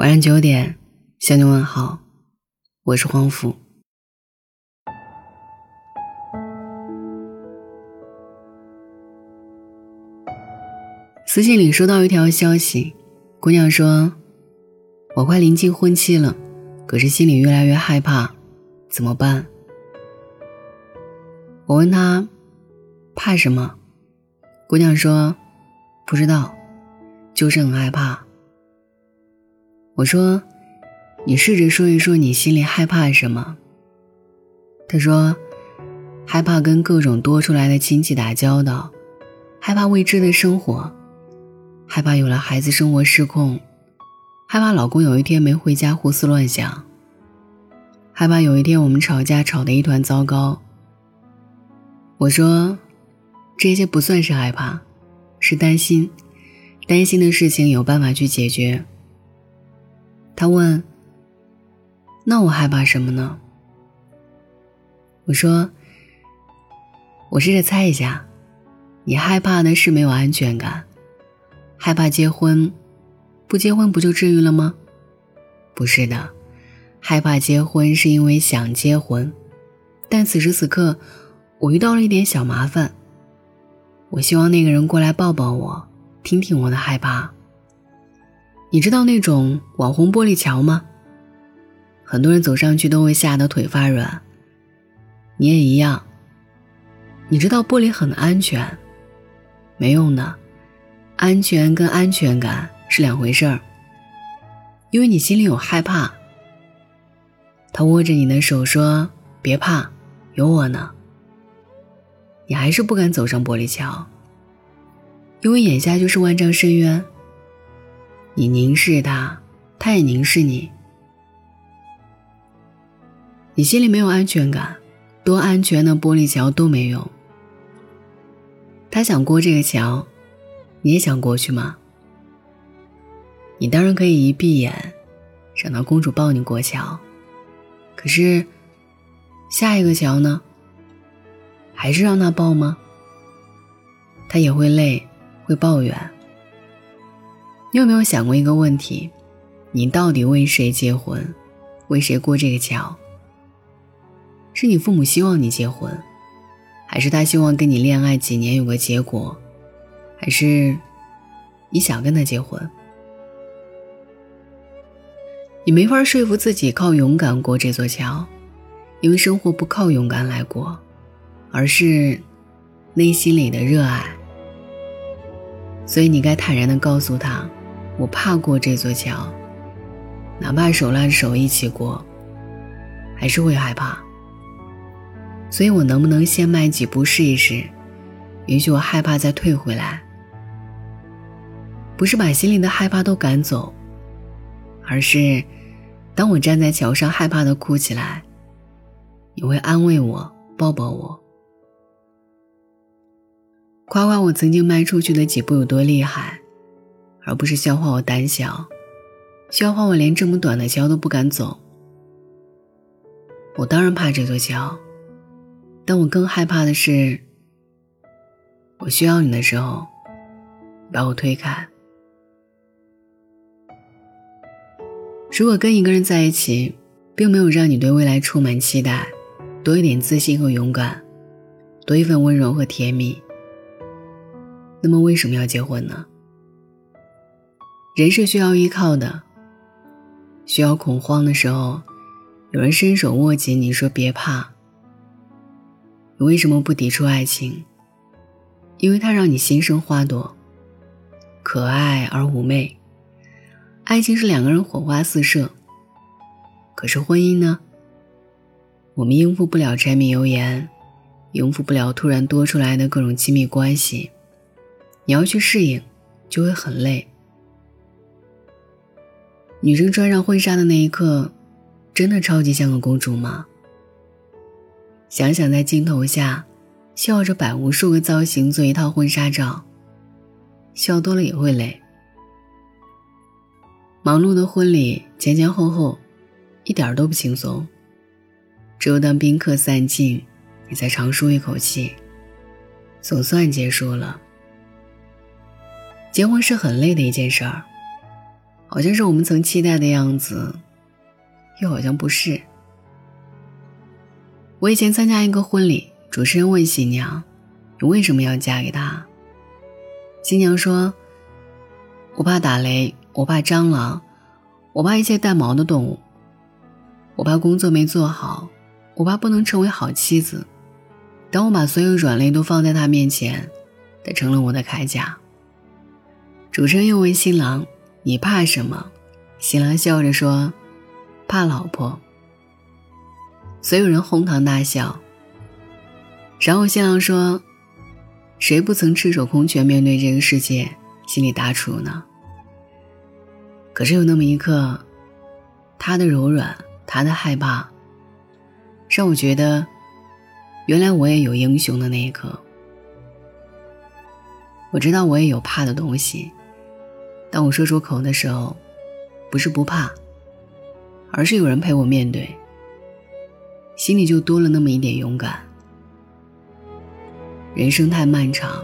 晚上九点向你问好，我是黄甫。私信里收到一条消息，姑娘说：“我快临近婚期了，可是心里越来越害怕，怎么办？”我问她：“怕什么？”姑娘说：“不知道，就是很害怕。”我说：“你试着说一说你心里害怕什么。”他说：“害怕跟各种多出来的亲戚打交道，害怕未知的生活，害怕有了孩子生活失控，害怕老公有一天没回家胡思乱想，害怕有一天我们吵架吵得一团糟糕。”我说：“这些不算是害怕，是担心，担心的事情有办法去解决。”他问：“那我害怕什么呢？”我说：“我试着猜一下，你害怕的是没有安全感，害怕结婚，不结婚不就治愈了吗？不是的，害怕结婚是因为想结婚，但此时此刻我遇到了一点小麻烦，我希望那个人过来抱抱我，听听我的害怕。”你知道那种网红玻璃桥吗？很多人走上去都会吓得腿发软。你也一样。你知道玻璃很安全，没用的，安全跟安全感是两回事儿。因为你心里有害怕。他握着你的手说：“别怕，有我呢。”你还是不敢走上玻璃桥，因为眼下就是万丈深渊。你凝视他，他也凝视你。你心里没有安全感，多安全的玻璃桥都没用。他想过这个桥，你也想过去吗？你当然可以一闭眼，让那公主抱你过桥。可是，下一个桥呢？还是让他抱吗？他也会累，会抱怨。你有没有想过一个问题：你到底为谁结婚，为谁过这个桥？是你父母希望你结婚，还是他希望跟你恋爱几年有个结果，还是你想跟他结婚？你没法说服自己靠勇敢过这座桥，因为生活不靠勇敢来过，而是内心里的热爱。所以你该坦然的告诉他。我怕过这座桥，哪怕手拉着手一起过，还是会害怕。所以我能不能先迈几步试一试，允许我害怕再退回来？不是把心里的害怕都赶走，而是当我站在桥上害怕的哭起来，你会安慰我，抱抱我，夸夸我曾经迈出去的几步有多厉害。而不是笑话我胆小，笑话我连这么短的桥都不敢走。我当然怕这座桥，但我更害怕的是，我需要你的时候，把我推开。如果跟一个人在一起，并没有让你对未来充满期待，多一点自信和勇敢，多一份温柔和甜蜜，那么为什么要结婚呢？人是需要依靠的，需要恐慌的时候，有人伸手握紧你说别怕。你为什么不抵触爱情？因为它让你心生花朵，可爱而妩媚。爱情是两个人火花四射，可是婚姻呢？我们应付不了柴米油盐，应付不了突然多出来的各种亲密关系，你要去适应，就会很累。女生穿上婚纱的那一刻，真的超级像个公主吗？想想在镜头下，笑着摆无数个造型做一套婚纱照，笑多了也会累。忙碌的婚礼前前后后，一点都不轻松。只有当宾客散尽，你才长舒一口气，总算结束了。结婚是很累的一件事儿。好像是我们曾期待的样子，又好像不是。我以前参加一个婚礼，主持人问新娘：“你为什么要嫁给他？”新娘说：“我怕打雷，我怕蟑螂，我怕一切带毛的动物，我怕工作没做好，我怕不能成为好妻子。当我把所有软肋都放在他面前，他成了我的铠甲。”主持人又问新郎。你怕什么？新郎笑着说：“怕老婆。”所有人哄堂大笑。然后新郎说：“谁不曾赤手空拳面对这个世界，心里打楚呢？”可是有那么一刻，他的柔软，他的害怕，让我觉得，原来我也有英雄的那一刻。我知道我也有怕的东西。当我说出口的时候，不是不怕，而是有人陪我面对，心里就多了那么一点勇敢。人生太漫长，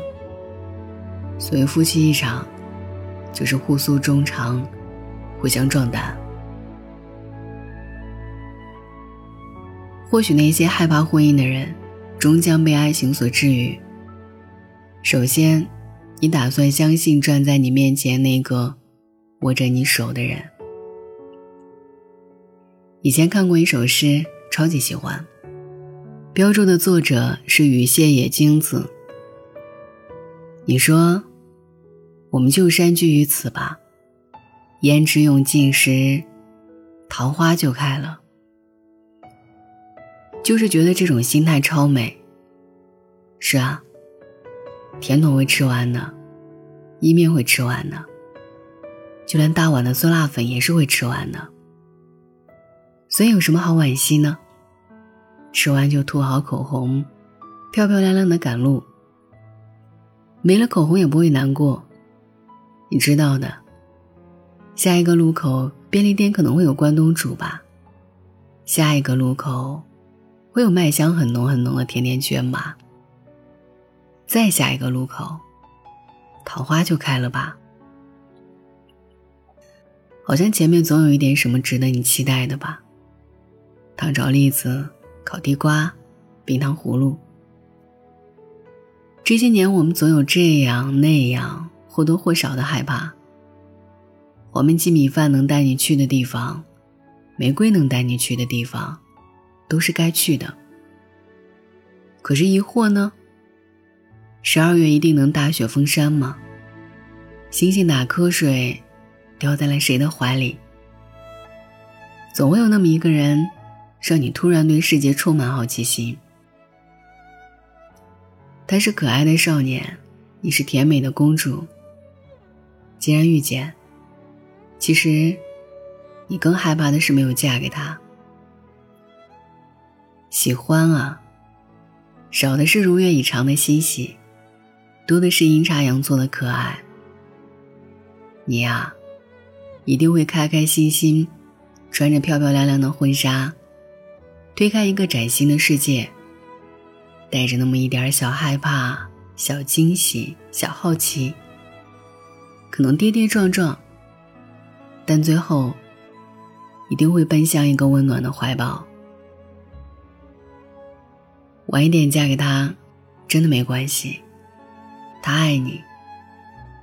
所谓夫妻一场，就是互诉衷肠，互相壮胆。或许那些害怕婚姻的人，终将被爱情所治愈。首先。你打算相信站在你面前那个握着你手的人？以前看过一首诗，超级喜欢。标注的作者是雨谢野京子。你说，我们就山居于此吧，胭脂用尽时，桃花就开了。就是觉得这种心态超美。是啊。甜筒会吃完的，意面会吃完的，就连大碗的酸辣粉也是会吃完的。所以有什么好惋惜呢？吃完就涂好口红，漂漂亮亮的赶路。没了口红也不会难过，你知道的。下一个路口便利店可能会有关东煮吧，下一个路口会有麦香很浓很浓的甜甜圈吧。再下一个路口，桃花就开了吧。好像前面总有一点什么值得你期待的吧。糖炒栗子、烤地瓜、冰糖葫芦。这些年我们总有这样那样或多或少的害怕。黄焖鸡米饭能带你去的地方，玫瑰能带你去的地方，都是该去的。可是疑惑呢？十二月一定能大雪封山吗？星星打瞌睡，掉在了谁的怀里？总会有那么一个人，让你突然对世界充满好奇心。他是可爱的少年，你是甜美的公主。既然遇见，其实，你更害怕的是没有嫁给他。喜欢啊，少的是如愿以偿的欣喜。多的是阴差阳错的可爱。你呀，一定会开开心心，穿着漂漂亮亮的婚纱，推开一个崭新的世界，带着那么一点小害怕、小惊喜、小好奇，可能跌跌撞撞，但最后一定会奔向一个温暖的怀抱。晚一点嫁给他，真的没关系。他爱你，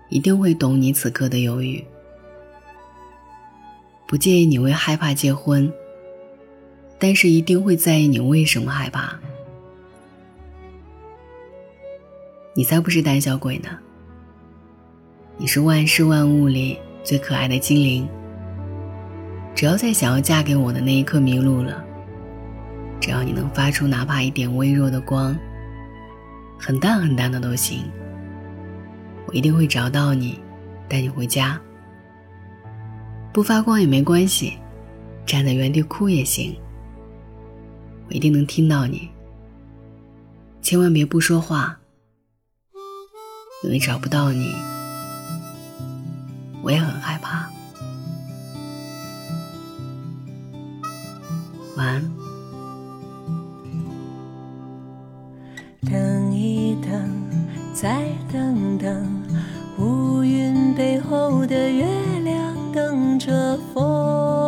一定会懂你此刻的犹豫，不介意你为害怕结婚，但是一定会在意你为什么害怕。你才不是胆小鬼呢，你是万事万物里最可爱的精灵。只要在想要嫁给我的那一刻迷路了，只要你能发出哪怕一点微弱的光，很淡很淡的都行。一定会找到你，带你回家。不发光也没关系，站在原地哭也行。我一定能听到你，千万别不说话，因为找不到你，我也很害怕。晚安。等一等。再等等，背后的月亮等着风。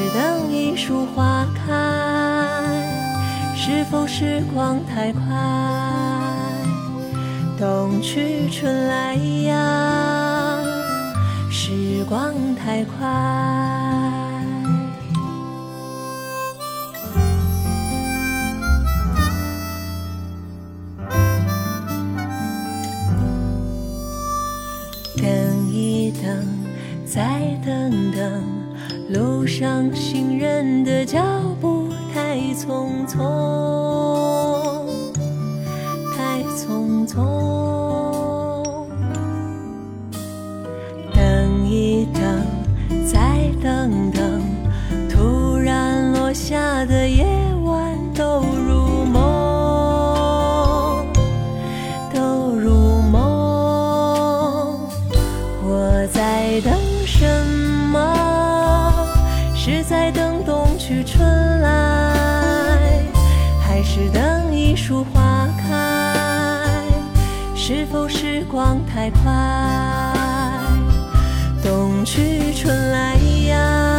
只等一树花开是否时光太快。冬去春来呀时光太快。等一等再等等。路上行人的脚步太匆匆太匆匆。如花开是否时光太快？冬去春来呀